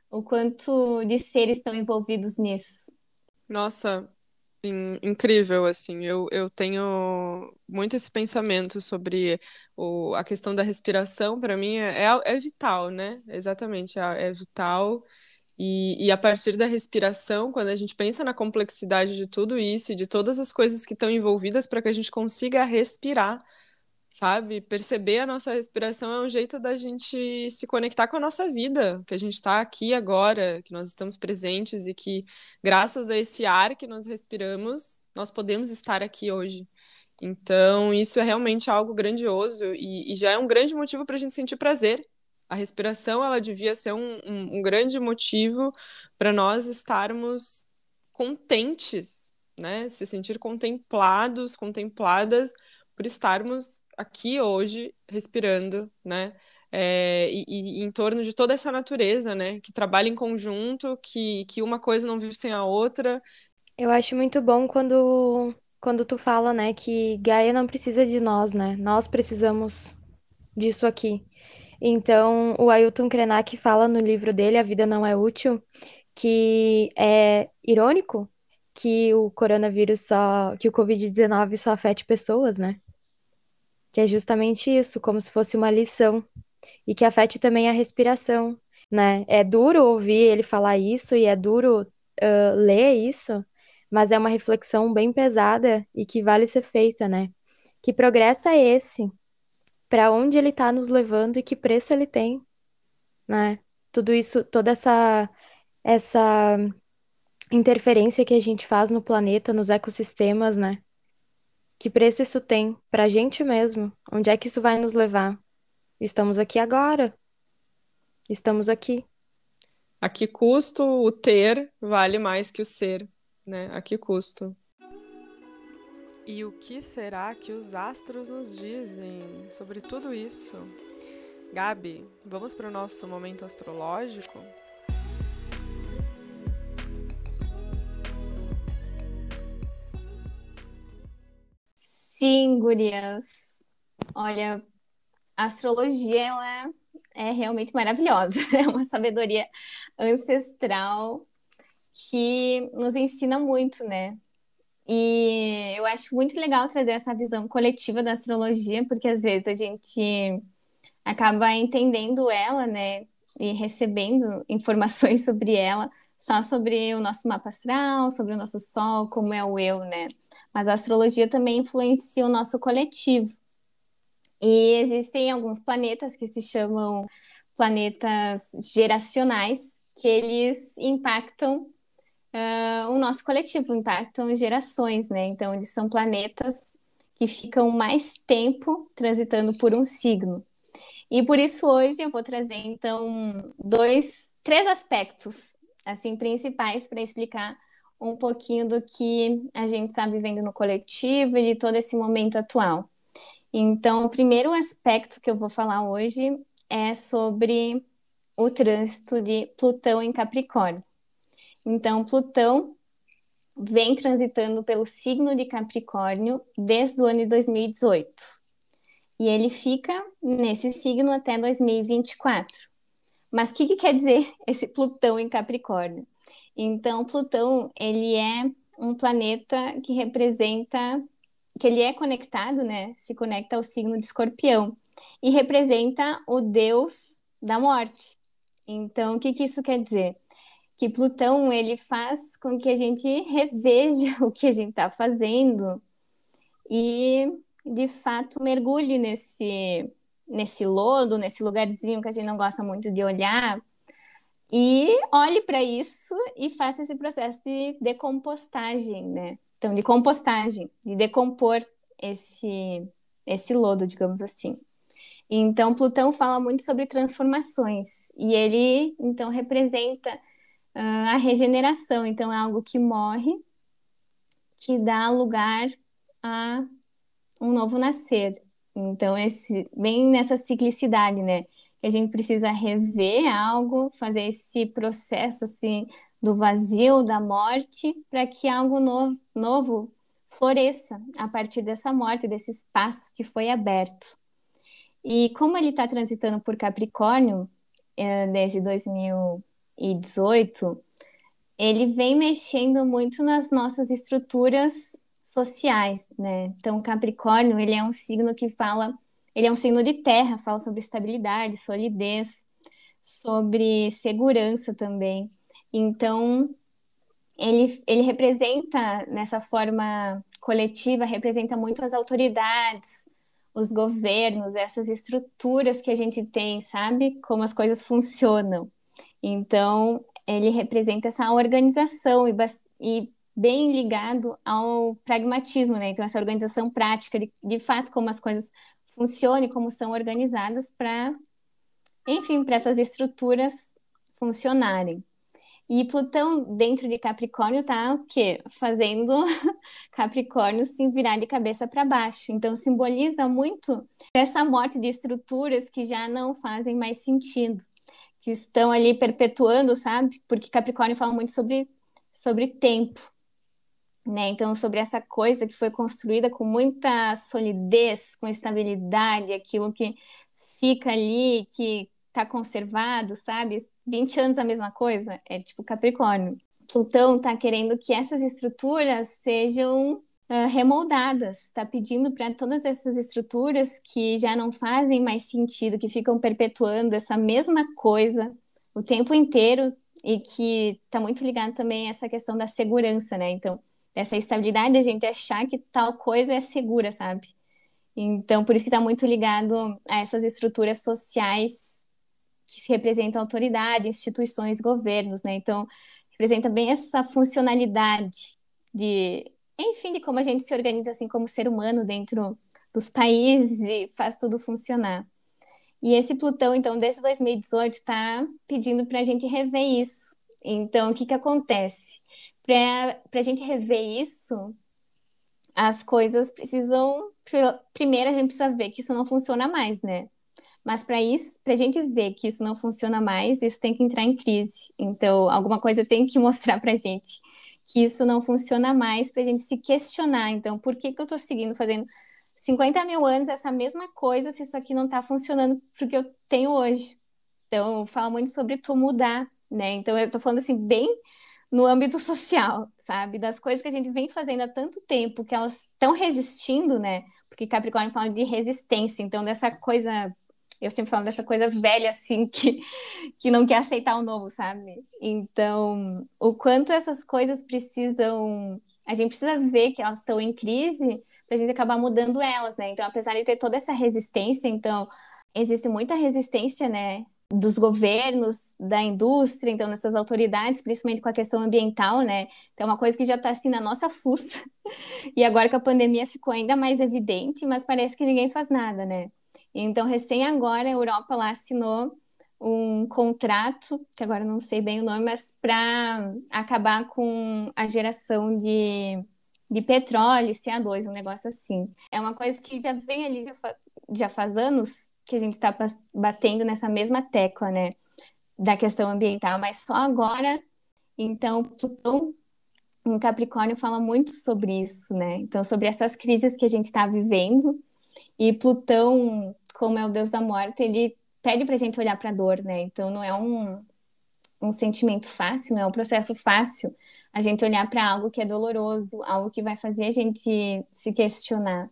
o quanto de seres estão envolvidos nisso. Nossa, incrível, assim. Eu, eu tenho muito esse pensamento sobre o, a questão da respiração, para mim é, é, é, vital, né? Exatamente, é, é vital. E, e, a partir da respiração, quando a gente pensa na complexidade de tudo isso e de todas as coisas que estão envolvidas para que a gente consiga respirar, sabe? Perceber a nossa respiração é um jeito da gente se conectar com a nossa vida, que a gente está aqui agora, que nós estamos presentes e que, graças a esse ar que nós respiramos, nós podemos estar aqui hoje. Então, isso é realmente algo grandioso e, e já é um grande motivo para a gente sentir prazer a respiração ela devia ser um, um, um grande motivo para nós estarmos contentes, né? Se sentir contemplados, contempladas por estarmos aqui hoje respirando, né? É, e, e, em torno de toda essa natureza, né? Que trabalha em conjunto, que, que uma coisa não vive sem a outra. Eu acho muito bom quando, quando tu fala, né, que Gaia não precisa de nós, né? Nós precisamos disso aqui. Então, o Ailton Krenak fala no livro dele, A Vida Não É Útil, que é irônico que o coronavírus só, que o Covid-19 só afete pessoas, né? Que é justamente isso, como se fosse uma lição. E que afete também a respiração, né? É duro ouvir ele falar isso e é duro uh, ler isso, mas é uma reflexão bem pesada e que vale ser feita, né? Que progresso é esse para onde ele está nos levando e que preço ele tem, né? Tudo isso, toda essa essa interferência que a gente faz no planeta, nos ecossistemas, né? Que preço isso tem para a gente mesmo? Onde é que isso vai nos levar? Estamos aqui agora. Estamos aqui. A que custo o ter vale mais que o ser, né? A que custo? E o que será que os astros nos dizem sobre tudo isso? Gabi, vamos para o nosso momento astrológico? Sim, gurias. Olha, a astrologia ela é realmente maravilhosa. É uma sabedoria ancestral que nos ensina muito, né? E eu acho muito legal trazer essa visão coletiva da astrologia, porque às vezes a gente acaba entendendo ela, né, e recebendo informações sobre ela, só sobre o nosso mapa astral, sobre o nosso sol, como é o eu, né? Mas a astrologia também influencia o nosso coletivo. E existem alguns planetas que se chamam planetas geracionais, que eles impactam uh, o nosso coletivo, impactam gerações, né? Então, eles são planetas que ficam mais tempo transitando por um signo. E por isso hoje eu vou trazer então dois, três aspectos assim principais para explicar um pouquinho do que a gente está vivendo no coletivo e de todo esse momento atual. Então, o primeiro aspecto que eu vou falar hoje é sobre o trânsito de Plutão em Capricórnio. Então, Plutão vem transitando pelo signo de Capricórnio desde o ano de 2018. E ele fica nesse signo até 2024. Mas o que, que quer dizer esse Plutão em Capricórnio? Então, Plutão, ele é um planeta que representa, que ele é conectado, né? Se conecta ao signo de Escorpião e representa o deus da morte. Então, o que, que isso quer dizer? que Plutão ele faz com que a gente reveja o que a gente está fazendo e, de fato, mergulhe nesse, nesse lodo, nesse lugarzinho que a gente não gosta muito de olhar, e olhe para isso e faça esse processo de decompostagem, né? Então, de compostagem, de decompor esse, esse lodo, digamos assim. Então, Plutão fala muito sobre transformações e ele, então, representa uh, a regeneração. Então, é algo que morre, que dá lugar a um novo nascer. Então, esse, bem nessa ciclicidade, né? Que a gente precisa rever algo, fazer esse processo, assim, do vazio, da morte, para que algo novo, novo floresça a partir dessa morte, desse espaço que foi aberto. E como ele está transitando por Capricórnio é, desde 2018, ele vem mexendo muito nas nossas estruturas sociais, né? Então, Capricórnio, ele é um signo que fala, ele é um signo de terra, fala sobre estabilidade, solidez, sobre segurança também. Então, ele, ele representa, nessa forma coletiva, representa muito as autoridades, os governos, essas estruturas que a gente tem, sabe? Como as coisas funcionam. Então, ele representa essa organização e, e bem ligado ao pragmatismo, né? Então, essa organização prática, de, de fato, como as coisas funcionam e como são organizadas para, enfim, para essas estruturas funcionarem. E Plutão dentro de Capricórnio tá o quê? Fazendo Capricórnio se virar de cabeça para baixo. Então simboliza muito essa morte de estruturas que já não fazem mais sentido, que estão ali perpetuando, sabe? Porque Capricórnio fala muito sobre sobre tempo. Né? Então, sobre essa coisa que foi construída com muita solidez, com estabilidade, aquilo que fica ali, que está conservado, sabe? 20 anos a mesma coisa, é tipo Capricórnio. Plutão está querendo que essas estruturas sejam uh, remoldadas, está pedindo para todas essas estruturas que já não fazem mais sentido, que ficam perpetuando essa mesma coisa o tempo inteiro e que está muito ligado também a essa questão da segurança, né? Então, essa estabilidade, a gente achar que tal coisa é segura, sabe? Então, por isso que está muito ligado a essas estruturas sociais que representam autoridade, instituições, governos, né? Então, representa bem essa funcionalidade de, enfim, de como a gente se organiza assim como ser humano dentro dos países e faz tudo funcionar. E esse Plutão, então, desde 2018, está pedindo para a gente rever isso. Então, o que, que acontece? Para a gente rever isso, as coisas precisam. Primeiro, a gente precisa ver que isso não funciona mais, né? Mas para isso, para a gente ver que isso não funciona mais, isso tem que entrar em crise. Então, alguma coisa tem que mostrar para a gente que isso não funciona mais, para a gente se questionar. Então, por que, que eu estou seguindo fazendo 50 mil anos essa mesma coisa se isso aqui não está funcionando porque eu tenho hoje? Então, fala muito sobre tu mudar, né? Então, eu estou falando assim, bem no âmbito social, sabe? Das coisas que a gente vem fazendo há tanto tempo que elas estão resistindo, né? Porque Capricórnio fala de resistência, então dessa coisa eu sempre falo dessa coisa velha, assim, que, que não quer aceitar o novo, sabe? Então, o quanto essas coisas precisam. A gente precisa ver que elas estão em crise para a gente acabar mudando elas, né? Então, apesar de ter toda essa resistência, então, existe muita resistência, né? Dos governos, da indústria, então, dessas autoridades, principalmente com a questão ambiental, né? Então, é uma coisa que já está assim na nossa fuça. E agora que a pandemia ficou ainda mais evidente, mas parece que ninguém faz nada, né? Então, recém agora, a Europa lá assinou um contrato, que agora não sei bem o nome, mas para acabar com a geração de, de petróleo, CO2, um negócio assim. É uma coisa que já vem ali, já faz anos que a gente está batendo nessa mesma tecla, né, da questão ambiental, mas só agora, então, Plutão em Capricórnio fala muito sobre isso, né? Então, sobre essas crises que a gente está vivendo. E Plutão como é o Deus da morte, ele pede para a gente olhar para a dor, né? Então não é um, um sentimento fácil, não é um processo fácil a gente olhar para algo que é doloroso, algo que vai fazer a gente se questionar.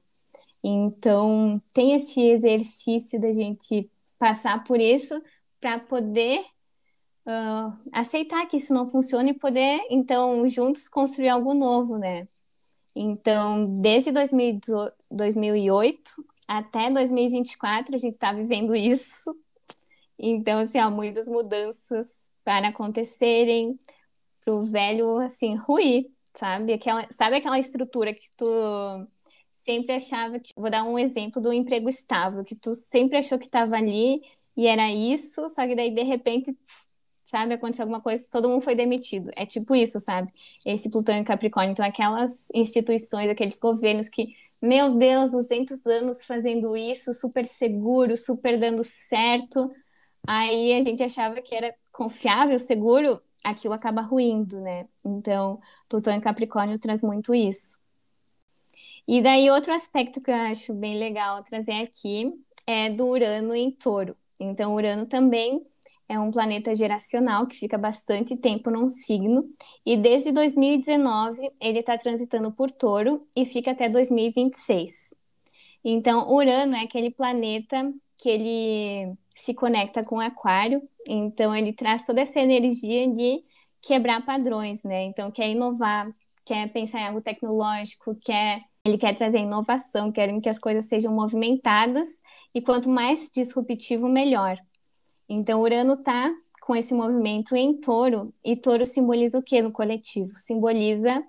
Então tem esse exercício da gente passar por isso para poder uh, aceitar que isso não funciona e poder então juntos construir algo novo, né? Então, desde 2008 até 2024, a gente está vivendo isso. Então, assim, há muitas mudanças para acontecerem, para o velho, assim, ruir, sabe? Aquela, sabe aquela estrutura que tu sempre achava, vou dar um exemplo do emprego estável, que tu sempre achou que estava ali e era isso, só que daí, de repente, sabe, aconteceu alguma coisa, todo mundo foi demitido. É tipo isso, sabe? Esse Plutão e Capricórnio. Então, aquelas instituições, aqueles governos que, meu Deus, 200 anos fazendo isso, super seguro, super dando certo. Aí a gente achava que era confiável, seguro, aquilo acaba ruindo, né? Então, Plutão e Capricórnio traz muito isso. E daí, outro aspecto que eu acho bem legal trazer aqui é do Urano em touro. Então, Urano também é um planeta geracional que fica bastante tempo num signo, e desde 2019 ele está transitando por touro e fica até 2026. Então, Urano é aquele planeta que ele se conecta com Aquário, então ele traz toda essa energia de quebrar padrões, né? Então, quer inovar, quer pensar em algo tecnológico, quer ele quer trazer inovação, quer que as coisas sejam movimentadas e quanto mais disruptivo, melhor. Então, Urano está com esse movimento em touro, e touro simboliza o que no coletivo? Simboliza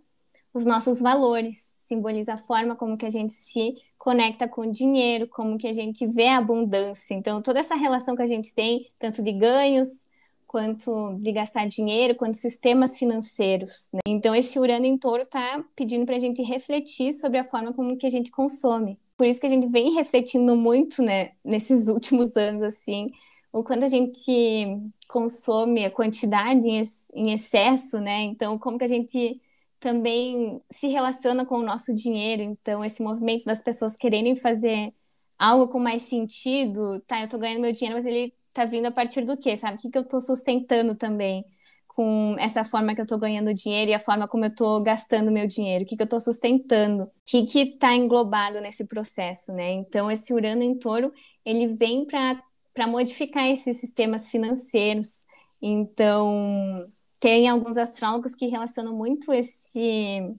os nossos valores, simboliza a forma como que a gente se conecta com o dinheiro, como que a gente vê a abundância. Então, toda essa relação que a gente tem, tanto de ganhos, quanto de gastar dinheiro, quanto sistemas financeiros. Né? Então, esse Urano em touro está pedindo para a gente refletir sobre a forma como que a gente consome. Por isso que a gente vem refletindo muito, né, nesses últimos anos, assim, o quanto a gente consome, a quantidade em excesso, né? Então, como que a gente também se relaciona com o nosso dinheiro. Então, esse movimento das pessoas quererem fazer algo com mais sentido, tá, eu tô ganhando meu dinheiro, mas ele tá vindo a partir do quê, sabe? O que, que eu tô sustentando também com essa forma que eu tô ganhando dinheiro e a forma como eu tô gastando meu dinheiro? O que, que eu tô sustentando? O que que tá englobado nesse processo, né? Então, esse Urano em touro, ele vem para para modificar esses sistemas financeiros. Então, tem alguns astrólogos que relacionam muito esse,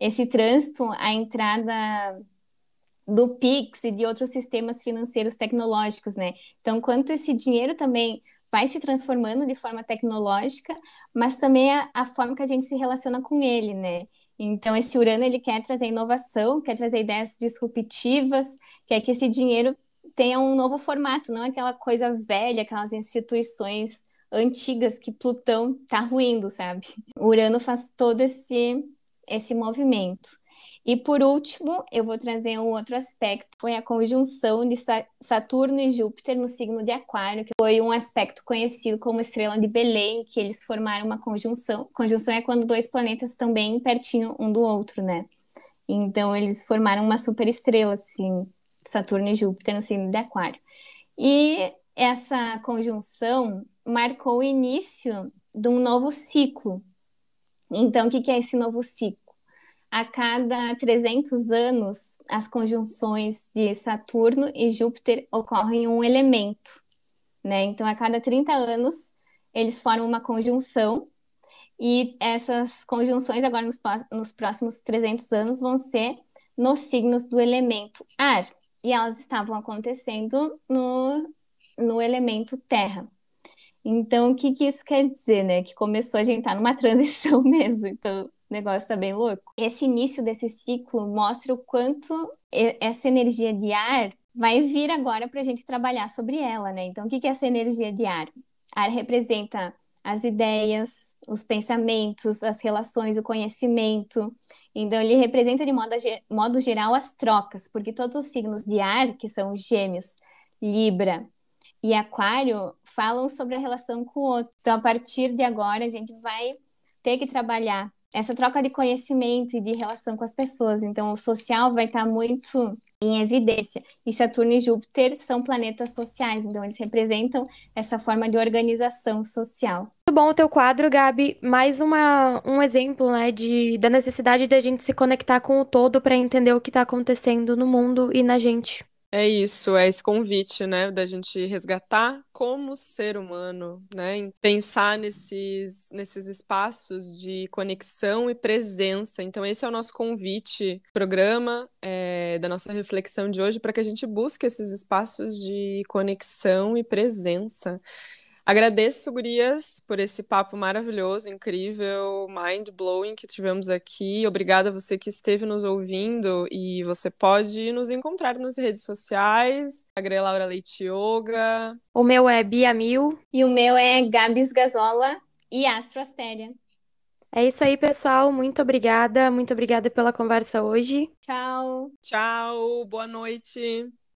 esse trânsito à entrada do Pix e de outros sistemas financeiros tecnológicos, né? Então, quanto esse dinheiro também vai se transformando de forma tecnológica, mas também a, a forma que a gente se relaciona com ele, né? Então, esse Urano, ele quer trazer inovação, quer trazer ideias disruptivas, quer que esse dinheiro tenha um novo formato, não aquela coisa velha, aquelas instituições antigas que Plutão tá ruindo, sabe? Urano faz todo esse esse movimento. E por último, eu vou trazer um outro aspecto, foi a conjunção de Saturno e Júpiter no signo de Aquário, que foi um aspecto conhecido como estrela de Belém, que eles formaram uma conjunção. Conjunção é quando dois planetas estão bem pertinho um do outro, né? Então eles formaram uma super estrela, assim, Saturno e Júpiter no signo de Aquário. E essa conjunção marcou o início de um novo ciclo. Então, o que é esse novo ciclo? A cada 300 anos, as conjunções de Saturno e Júpiter ocorrem um elemento, né? Então, a cada 30 anos, eles formam uma conjunção e essas conjunções agora nos, nos próximos 300 anos vão ser nos signos do elemento ar. E elas estavam acontecendo no, no elemento terra. Então, o que, que isso quer dizer, né? Que começou a gente estar tá numa transição mesmo. Então, negócio tá bem louco. Esse início desse ciclo mostra o quanto essa energia de ar vai vir agora para a gente trabalhar sobre ela, né? Então, o que, é essa energia de ar? Ar representa as ideias, os pensamentos, as relações, o conhecimento. Então, ele representa de modo, modo geral as trocas, porque todos os signos de ar, que são Gêmeos, Libra e Aquário, falam sobre a relação com o outro. Então, a partir de agora, a gente vai ter que trabalhar essa troca de conhecimento e de relação com as pessoas. Então, o social vai estar muito em evidência. E Saturno e Júpiter são planetas sociais, então eles representam essa forma de organização social. Muito bom o teu quadro, Gabi. Mais uma, um exemplo, né, de, da necessidade da gente se conectar com o todo para entender o que está acontecendo no mundo e na gente. É isso, é esse convite, né, da gente resgatar como ser humano, né, em pensar nesses, nesses espaços de conexão e presença. Então, esse é o nosso convite, programa é, da nossa reflexão de hoje, para que a gente busque esses espaços de conexão e presença. Agradeço, Gurias, por esse papo maravilhoso, incrível, mind-blowing que tivemos aqui. Obrigada a você que esteve nos ouvindo e você pode nos encontrar nas redes sociais. A Laura Leite Yoga. O meu é Bia Mil. E o meu é Gabs Gazola e Astro Astéria. É isso aí, pessoal. Muito obrigada. Muito obrigada pela conversa hoje. Tchau. Tchau. Boa noite.